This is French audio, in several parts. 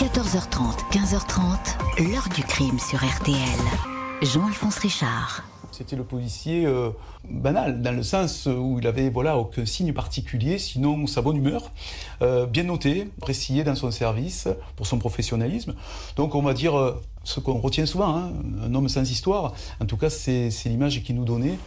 14h30, 15h30, l'heure du crime sur RTL. Jean-Alphonse Richard. C'était le policier euh, banal, dans le sens où il avait voilà, aucun signe particulier, sinon sa bonne humeur, euh, bien noté, apprécié dans son service pour son professionnalisme. Donc on va dire euh, ce qu'on retient souvent, hein, un homme sans histoire. En tout cas, c'est l'image qu'il nous donnait.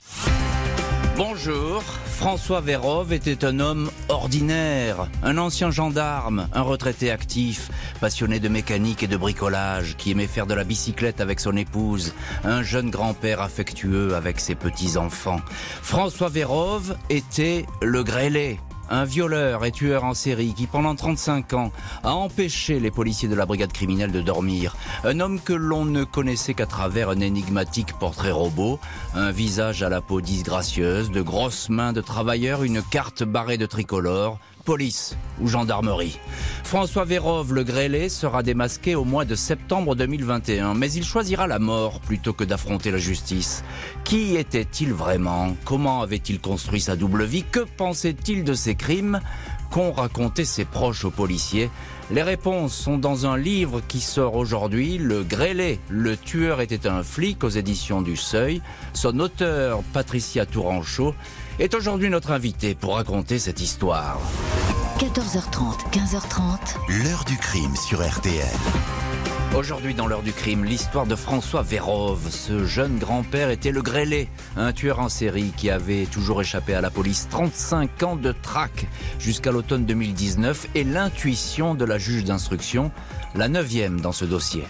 Bonjour, François Vérove était un homme ordinaire, un ancien gendarme, un retraité actif, passionné de mécanique et de bricolage, qui aimait faire de la bicyclette avec son épouse, un jeune grand-père affectueux avec ses petits-enfants. François Vérove était le grêlé, un violeur et tueur en série qui pendant 35 ans a empêché les policiers de la brigade criminelle de dormir. Un homme que l'on ne connaissait qu'à travers un énigmatique portrait robot, un visage à la peau disgracieuse, de grosses mains de travailleurs, une carte barrée de tricolore, police ou gendarmerie. François Vérove le grêlé sera démasqué au mois de septembre 2021, mais il choisira la mort plutôt que d'affronter la justice. Qui était-il vraiment? Comment avait-il construit sa double vie? Que pensait-il de ses crimes? Qu'ont raconté ses proches aux policiers? Les réponses sont dans un livre qui sort aujourd'hui, Le Grêlé, le tueur était un flic aux éditions du Seuil. Son auteur, Patricia Touranchot, est aujourd'hui notre invité pour raconter cette histoire. 14h30, 15h30. L'heure du crime sur RTL. Aujourd'hui dans l'heure du crime, l'histoire de François Vérove. Ce jeune grand-père était le grêlé, un tueur en série qui avait toujours échappé à la police. 35 ans de traque jusqu'à l'automne 2019 et l'intuition de la juge d'instruction, la neuvième dans ce dossier.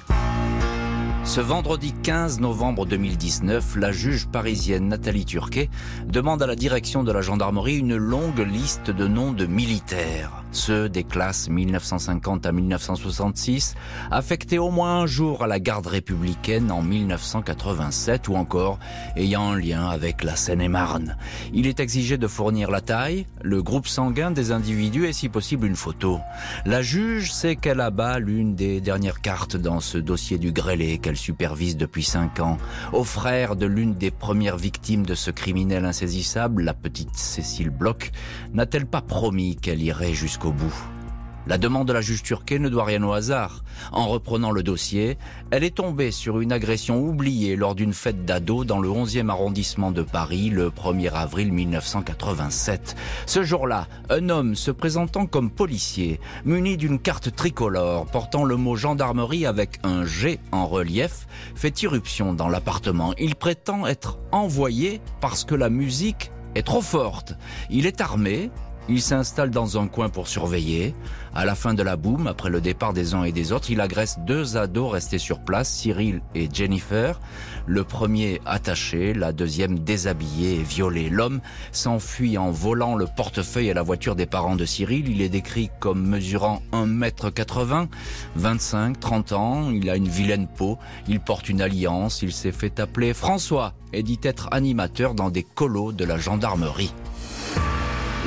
Ce vendredi 15 novembre 2019, la juge parisienne Nathalie Turquet demande à la direction de la gendarmerie une longue liste de noms de militaires ceux des classes 1950 à 1966, affectés au moins un jour à la garde républicaine en 1987 ou encore ayant un lien avec la Seine-et-Marne. Il est exigé de fournir la taille, le groupe sanguin des individus et si possible une photo. La juge sait qu'elle abat l'une des dernières cartes dans ce dossier du grêlé qu'elle supervise depuis cinq ans. Au frère de l'une des premières victimes de ce criminel insaisissable, la petite Cécile Bloch, n'a-t-elle pas promis qu'elle irait jusqu'au bout. La demande de la juge turquée ne doit rien au hasard. En reprenant le dossier, elle est tombée sur une agression oubliée lors d'une fête d'ado dans le 11e arrondissement de Paris le 1er avril 1987. Ce jour-là, un homme se présentant comme policier, muni d'une carte tricolore portant le mot gendarmerie avec un G en relief, fait irruption dans l'appartement. Il prétend être envoyé parce que la musique est trop forte. Il est armé, il s'installe dans un coin pour surveiller. À la fin de la boum, après le départ des uns et des autres, il agresse deux ados restés sur place, Cyril et Jennifer. Le premier attaché, la deuxième déshabillée et violée. L'homme s'enfuit en volant le portefeuille et la voiture des parents de Cyril. Il est décrit comme mesurant 1m80, 25, 30 ans. Il a une vilaine peau. Il porte une alliance. Il s'est fait appeler François et dit être animateur dans des colos de la gendarmerie.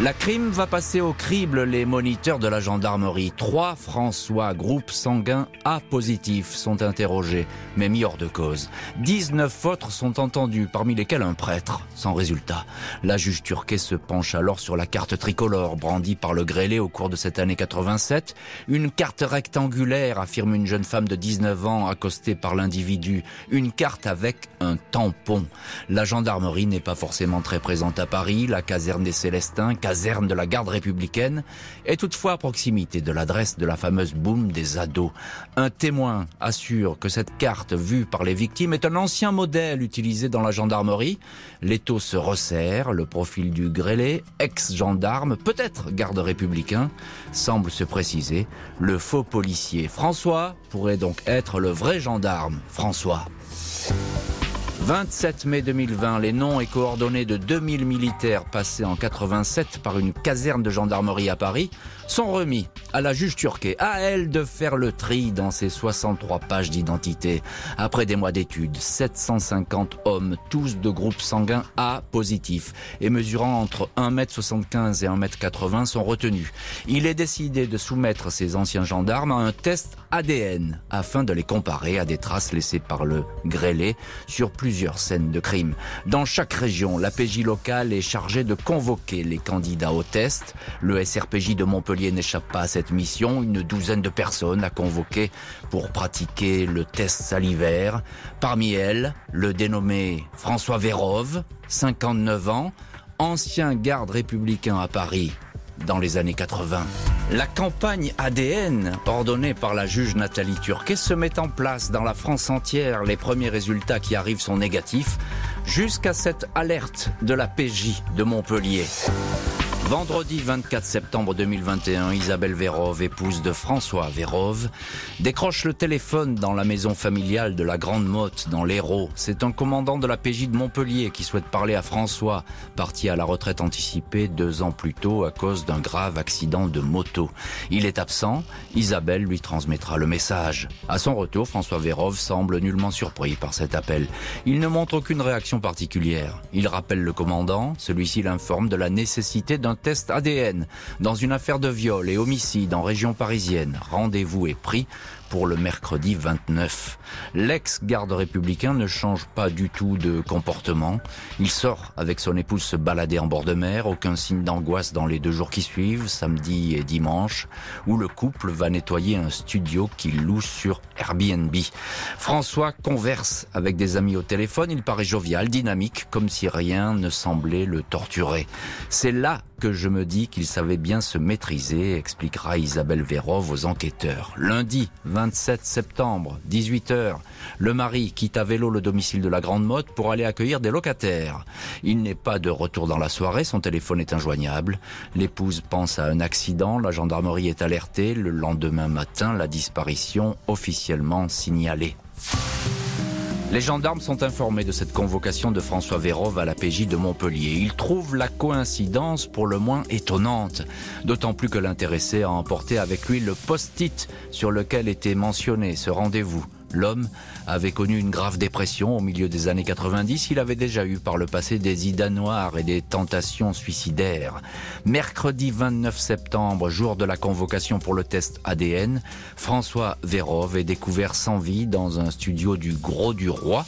La crime va passer au crible les moniteurs de la gendarmerie. Trois François, groupe sanguin A positif, sont interrogés, mais mis hors de cause. 19 autres sont entendus, parmi lesquels un prêtre, sans résultat. La juge turquée se penche alors sur la carte tricolore brandie par le grêlé au cours de cette année 87. Une carte rectangulaire, affirme une jeune femme de 19 ans accostée par l'individu. Une carte avec un tampon. La gendarmerie n'est pas forcément très présente à Paris. La caserne des Célestins, caserne de la garde républicaine, est toutefois à proximité de l'adresse de la fameuse boum des ados. Un témoin assure que cette carte vue par les victimes est un ancien modèle utilisé dans la gendarmerie. L'étau se resserre, le profil du grêlé, ex-gendarme, peut-être garde républicain, semble se préciser. Le faux policier François pourrait donc être le vrai gendarme François. 27 mai 2020, les noms et coordonnées de 2000 militaires passés en 87 par une caserne de gendarmerie à Paris sont remis à la juge turquée, à elle de faire le tri dans ses 63 pages d'identité. Après des mois d'études, 750 hommes, tous de groupe sanguin A positif et mesurant entre 1m75 et 1m80 sont retenus. Il est décidé de soumettre ces anciens gendarmes à un test ADN afin de les comparer à des traces laissées par le grêlé sur plusieurs plusieurs scènes de crime. Dans chaque région, la PJ locale est chargée de convoquer les candidats au test. Le SRPJ de Montpellier n'échappe pas à cette mission. Une douzaine de personnes à convoquer pour pratiquer le test salivaire. Parmi elles, le dénommé François Vérove, 59 ans, ancien garde républicain à Paris dans les années 80. La campagne ADN, ordonnée par la juge Nathalie Turquet, se met en place dans la France entière. Les premiers résultats qui arrivent sont négatifs, jusqu'à cette alerte de la PJ de Montpellier. Vendredi 24 septembre 2021, Isabelle Vérove, épouse de François Vérove, décroche le téléphone dans la maison familiale de la Grande Motte, dans l'Hérault. C'est un commandant de la PJ de Montpellier qui souhaite parler à François, parti à la retraite anticipée deux ans plus tôt à cause d'un grave accident de moto. Il est absent, Isabelle lui transmettra le message. À son retour, François Vérove semble nullement surpris par cet appel. Il ne montre aucune réaction particulière. Il rappelle le commandant, celui-ci l'informe de la nécessité d'un test ADN dans une affaire de viol et homicide en région parisienne. Rendez-vous est pris pour le mercredi 29. L'ex-garde républicain ne change pas du tout de comportement. Il sort avec son épouse se balader en bord de mer, aucun signe d'angoisse dans les deux jours qui suivent, samedi et dimanche, où le couple va nettoyer un studio qu'il loue sur Airbnb. François converse avec des amis au téléphone, il paraît jovial, dynamique, comme si rien ne semblait le torturer. C'est là que je me dis qu'il savait bien se maîtriser, expliquera Isabelle Vérov aux enquêteurs. Lundi 27 septembre, 18h, le mari quitte à vélo le domicile de la Grande Motte pour aller accueillir des locataires. Il n'est pas de retour dans la soirée, son téléphone est injoignable. L'épouse pense à un accident, la gendarmerie est alertée. Le lendemain matin, la disparition officiellement signalée. Les gendarmes sont informés de cette convocation de François Vérove à la PJ de Montpellier. Ils trouvent la coïncidence pour le moins étonnante, d'autant plus que l'intéressé a emporté avec lui le post-it sur lequel était mentionné ce rendez-vous. L'homme avait connu une grave dépression au milieu des années 90. Il avait déjà eu par le passé des idées noires et des tentations suicidaires. Mercredi 29 septembre, jour de la convocation pour le test ADN, François Vérove est découvert sans vie dans un studio du Gros du Roi.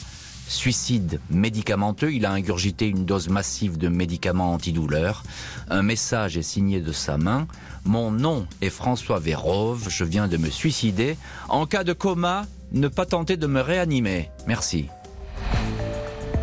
Suicide médicamenteux, il a ingurgité une dose massive de médicaments antidouleurs. Un message est signé de sa main. Mon nom est François Vérove, je viens de me suicider. En cas de coma, ne pas tenter de me réanimer. Merci.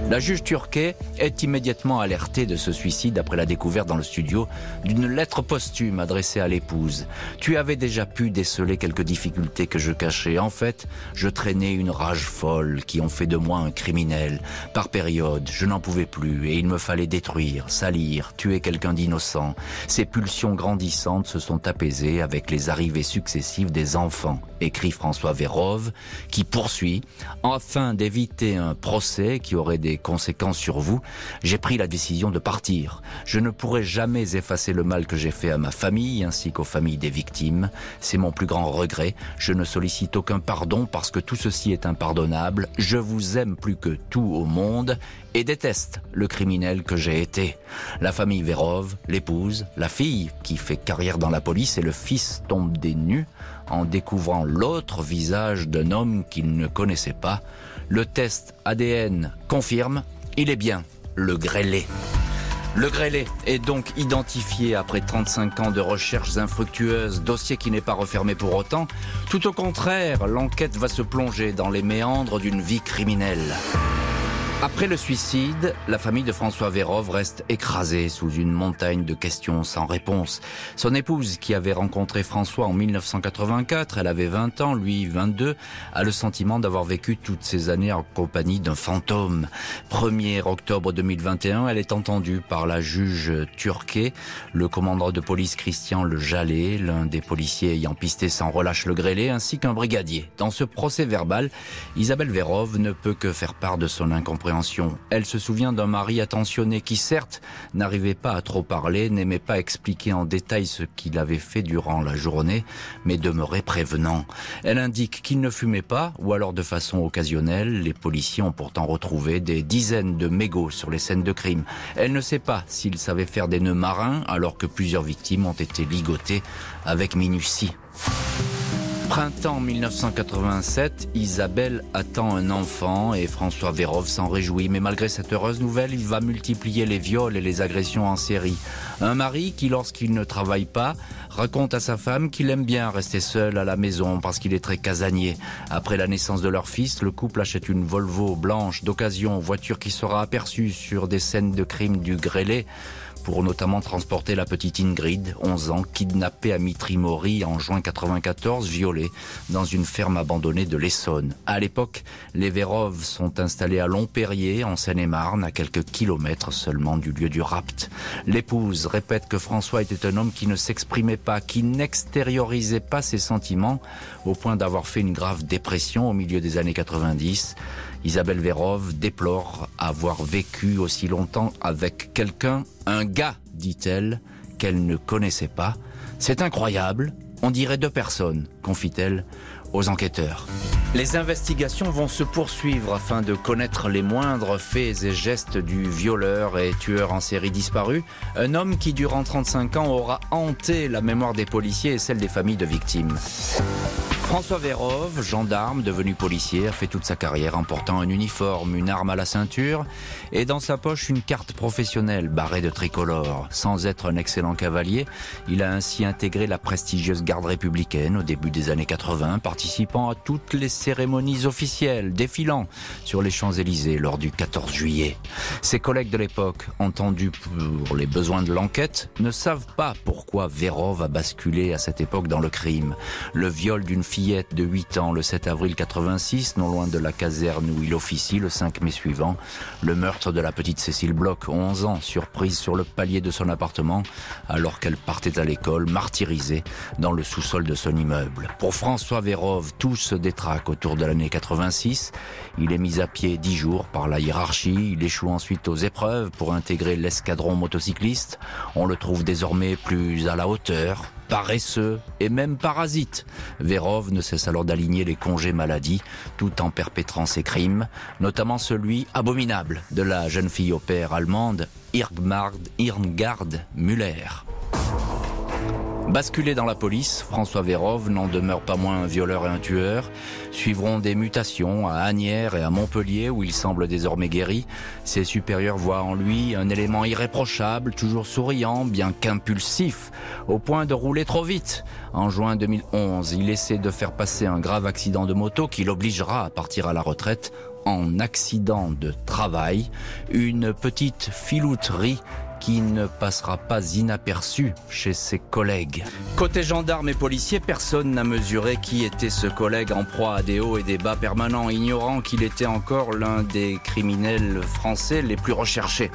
La juge Turquet est immédiatement alertée de ce suicide après la découverte dans le studio d'une lettre posthume adressée à l'épouse. Tu avais déjà pu déceler quelques difficultés que je cachais. En fait, je traînais une rage folle qui ont fait de moi un criminel. Par période, je n'en pouvais plus et il me fallait détruire, salir, tuer quelqu'un d'innocent. Ces pulsions grandissantes se sont apaisées avec les arrivées successives des enfants, écrit François Vérove, qui poursuit, afin d'éviter un procès qui aurait des conséquences sur vous, j'ai pris la décision de partir. Je ne pourrai jamais effacer le mal que j'ai fait à ma famille ainsi qu'aux familles des victimes. C'est mon plus grand regret. Je ne sollicite aucun pardon parce que tout ceci est impardonnable. Je vous aime plus que tout au monde et déteste le criminel que j'ai été. La famille Vérove, l'épouse, la fille qui fait carrière dans la police et le fils tombent des nues en découvrant l'autre visage d'un homme qu'ils ne connaissaient pas. Le test ADN confirme, il est bien le grêlé. Le grêlé est donc identifié après 35 ans de recherches infructueuses, dossier qui n'est pas refermé pour autant. Tout au contraire, l'enquête va se plonger dans les méandres d'une vie criminelle. Après le suicide, la famille de François Vérove reste écrasée sous une montagne de questions sans réponse. Son épouse, qui avait rencontré François en 1984, elle avait 20 ans, lui 22, a le sentiment d'avoir vécu toutes ces années en compagnie d'un fantôme. 1er octobre 2021, elle est entendue par la juge Turquet, le commandant de police Christian Le Jallet, l'un des policiers ayant pisté sans relâche le grêlé, ainsi qu'un brigadier. Dans ce procès verbal, Isabelle Vérove ne peut que faire part de son incompréhension elle se souvient d'un mari attentionné qui, certes, n'arrivait pas à trop parler, n'aimait pas expliquer en détail ce qu'il avait fait durant la journée, mais demeurait prévenant. Elle indique qu'il ne fumait pas, ou alors de façon occasionnelle. Les policiers ont pourtant retrouvé des dizaines de mégots sur les scènes de crime. Elle ne sait pas s'il savait faire des nœuds marins, alors que plusieurs victimes ont été ligotées avec minutie. Printemps 1987, Isabelle attend un enfant et François Vérov s'en réjouit. Mais malgré cette heureuse nouvelle, il va multiplier les viols et les agressions en série. Un mari qui, lorsqu'il ne travaille pas, raconte à sa femme qu'il aime bien rester seul à la maison parce qu'il est très casanier. Après la naissance de leur fils, le couple achète une Volvo blanche d'occasion, voiture qui sera aperçue sur des scènes de crime du grêlé pour notamment transporter la petite Ingrid, 11 ans, kidnappée à Mitrimori en juin 94, violée dans une ferme abandonnée de l'Essonne. À l'époque, les Vérov sont installés à Longperrier, en Seine-et-Marne, à quelques kilomètres seulement du lieu du rapt. L'épouse répète que François était un homme qui ne s'exprimait pas, qui n'extériorisait pas ses sentiments, au point d'avoir fait une grave dépression au milieu des années 90. Isabelle Vérov déplore avoir vécu aussi longtemps avec quelqu'un, un gars, dit-elle, qu'elle ne connaissait pas. C'est incroyable, on dirait deux personnes, confie-t-elle aux enquêteurs. Les investigations vont se poursuivre afin de connaître les moindres faits et gestes du violeur et tueur en série disparu, un homme qui durant 35 ans aura hanté la mémoire des policiers et celle des familles de victimes. François Vérov, gendarme devenu policier, fait toute sa carrière en portant un uniforme, une arme à la ceinture et dans sa poche une carte professionnelle barrée de tricolore. Sans être un excellent cavalier, il a ainsi intégré la prestigieuse garde républicaine au début des années 80, participant à toutes les cérémonies officielles, défilant sur les Champs-Élysées lors du 14 juillet. Ses collègues de l'époque, entendus pour les besoins de l'enquête, ne savent pas pourquoi Vérov a basculé à cette époque dans le crime. Le viol d'une fillette de 8 ans le 7 avril 86, non loin de la caserne où il officie le 5 mai suivant. Le meurtre de la petite Cécile Bloch, 11 ans, surprise sur le palier de son appartement alors qu'elle partait à l'école, martyrisée dans le sous-sol de son immeuble. Pour François Vérov, tout se détraque autour de l'année 86. Il est mis à pied 10 jours par la hiérarchie. Il échoue ensuite aux épreuves pour intégrer l'escadron motocycliste. On le trouve désormais plus à la hauteur, paresseux et même parasite. Vérov ne cesse alors d'aligner les congés maladie tout en perpétrant ses crimes, notamment celui abominable de la jeune fille au père allemande Irmgard, Irmgard Müller. Basculé dans la police, François Vérov n'en demeure pas moins un violeur et un tueur. Suivront des mutations à Agnières et à Montpellier où il semble désormais guéri. Ses supérieurs voient en lui un élément irréprochable, toujours souriant, bien qu'impulsif, au point de rouler trop vite. En juin 2011, il essaie de faire passer un grave accident de moto qui l'obligera à partir à la retraite en accident de travail, une petite filouterie qui ne passera pas inaperçu chez ses collègues. Côté gendarme et policier, personne n'a mesuré qui était ce collègue en proie à des hauts et des bas permanents, ignorant qu'il était encore l'un des criminels français les plus recherchés.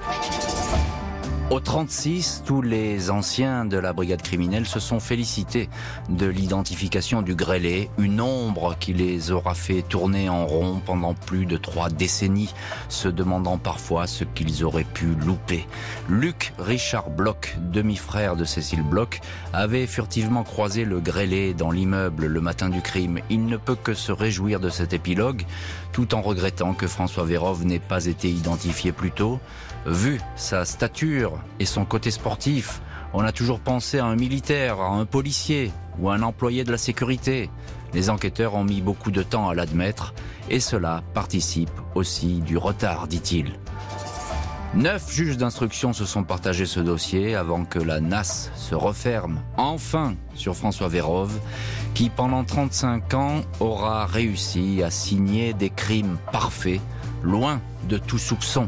Au 36, tous les anciens de la brigade criminelle se sont félicités de l'identification du grêlé, une ombre qui les aura fait tourner en rond pendant plus de trois décennies, se demandant parfois ce qu'ils auraient pu louper. Luc Richard Bloch, demi-frère de Cécile Bloch, avait furtivement croisé le grêlé dans l'immeuble le matin du crime. Il ne peut que se réjouir de cet épilogue, tout en regrettant que François Vérov n'ait pas été identifié plus tôt. Vu sa stature et son côté sportif, on a toujours pensé à un militaire, à un policier ou à un employé de la sécurité. Les enquêteurs ont mis beaucoup de temps à l'admettre et cela participe aussi du retard, dit-il. Neuf juges d'instruction se sont partagés ce dossier avant que la NAS se referme enfin sur François Vérove, qui pendant 35 ans aura réussi à signer des crimes parfaits, loin de tout soupçon.